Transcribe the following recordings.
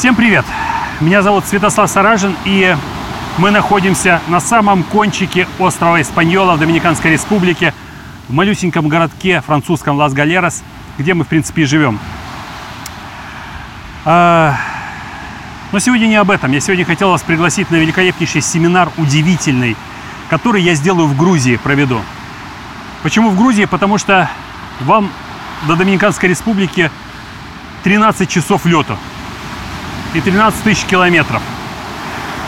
Всем привет! Меня зовут Святослав Саражин, и мы находимся на самом кончике острова Испаньола в Доминиканской Республике, в малюсеньком городке французском Лас-Галерас, где мы, в принципе, и живем. А, Но сегодня не об этом. Я сегодня хотел вас пригласить на великолепнейший семинар, удивительный, который я сделаю в Грузии, проведу. Почему в Грузии? Потому что вам до Доминиканской Республики 13 часов лету и 13 тысяч километров.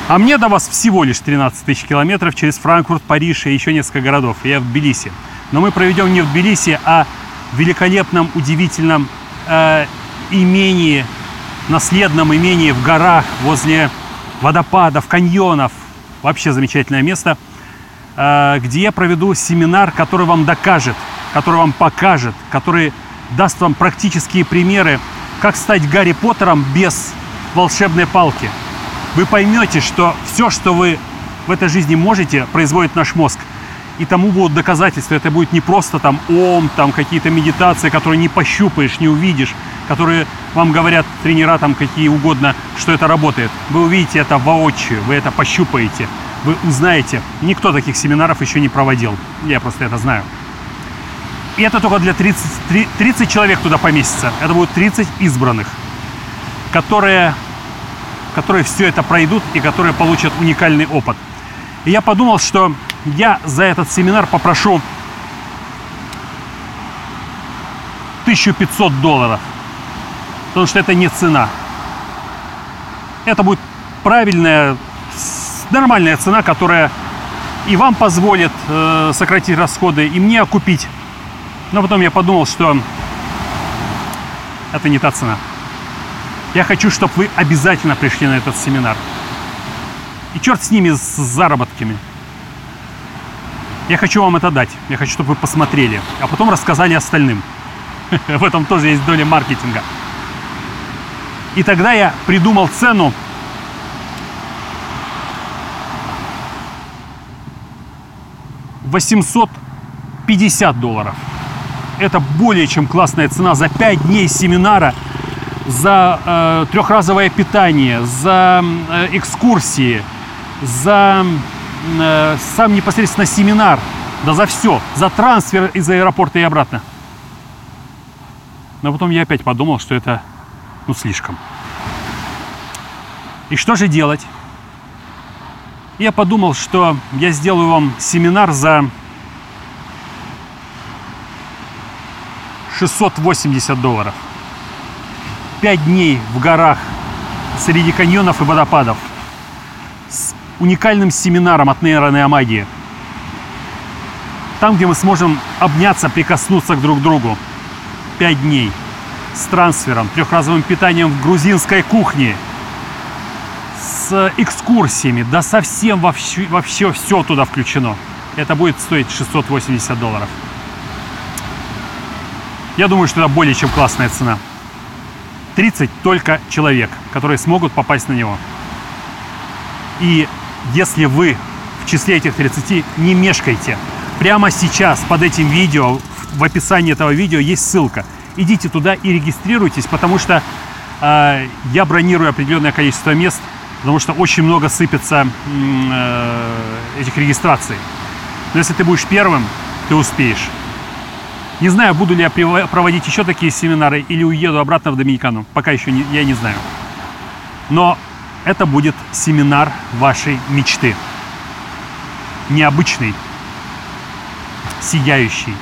А мне до вас всего лишь 13 тысяч километров через Франкфурт, Париж и еще несколько городов. Я в Тбилиси. Но мы проведем не в Тбилиси, а в великолепном, удивительном э, имении, наследном имении в горах, возле водопадов, каньонов. Вообще замечательное место, э, где я проведу семинар, который вам докажет, который вам покажет, который даст вам практические примеры, как стать Гарри Поттером без волшебной палки. Вы поймете, что все, что вы в этой жизни можете, производит наш мозг. И тому будут доказательства. Это будет не просто там ом, там какие-то медитации, которые не пощупаешь, не увидишь, которые вам говорят тренера там какие угодно, что это работает. Вы увидите это воочию, вы это пощупаете, вы узнаете. Никто таких семинаров еще не проводил. Я просто это знаю. И это только для 30, 30 человек туда поместится. Это будут 30 избранных, которые, которые все это пройдут и которые получат уникальный опыт. И я подумал, что я за этот семинар попрошу 1500 долларов. Потому что это не цена. Это будет правильная, нормальная цена, которая и вам позволит э, сократить расходы, и мне окупить. Но потом я подумал, что это не та цена. Я хочу, чтобы вы обязательно пришли на этот семинар. И черт с ними, с заработками. Я хочу вам это дать. Я хочу, чтобы вы посмотрели, а потом рассказали остальным. В этом тоже есть доля маркетинга. И тогда я придумал цену восемьсот пятьдесят долларов. Это более чем классная цена за 5 дней семинара, за э, трехразовое питание, за э, экскурсии, за э, сам непосредственно семинар, да за все, за трансфер из аэропорта и обратно. Но потом я опять подумал, что это ну слишком. И что же делать? Я подумал, что я сделаю вам семинар за 680 долларов. Пять дней в горах среди каньонов и водопадов с уникальным семинаром от нейронеомагии. Там, где мы сможем обняться, прикоснуться к друг другу. Пять дней с трансфером, трехразовым питанием в грузинской кухне, с экскурсиями, да совсем вообще, вообще все туда включено. Это будет стоить 680 долларов. Я думаю, что это более чем классная цена. 30 только человек, которые смогут попасть на него. И если вы в числе этих 30, не мешкайте. Прямо сейчас под этим видео, в описании этого видео есть ссылка. Идите туда и регистрируйтесь, потому что э, я бронирую определенное количество мест, потому что очень много сыпется э, этих регистраций. Но если ты будешь первым, ты успеешь. Не знаю, буду ли я проводить еще такие семинары или уеду обратно в Доминикану. Пока еще не, я не знаю. Но это будет семинар вашей мечты. Необычный, сияющий,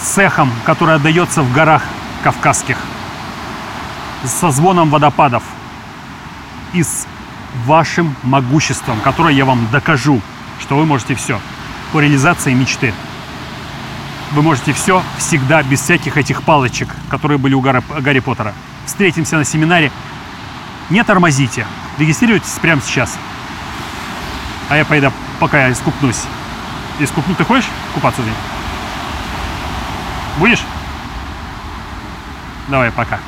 с эхом, который отдается в горах кавказских, со звоном водопадов и с вашим могуществом, которое я вам докажу, что вы можете все по реализации мечты. Вы можете все всегда, без всяких этих палочек, которые были у Гарри, Поттера. Встретимся на семинаре. Не тормозите. Регистрируйтесь прямо сейчас. А я пойду, пока я искупнусь. Искупну ты хочешь купаться здесь? Будешь? Давай, пока.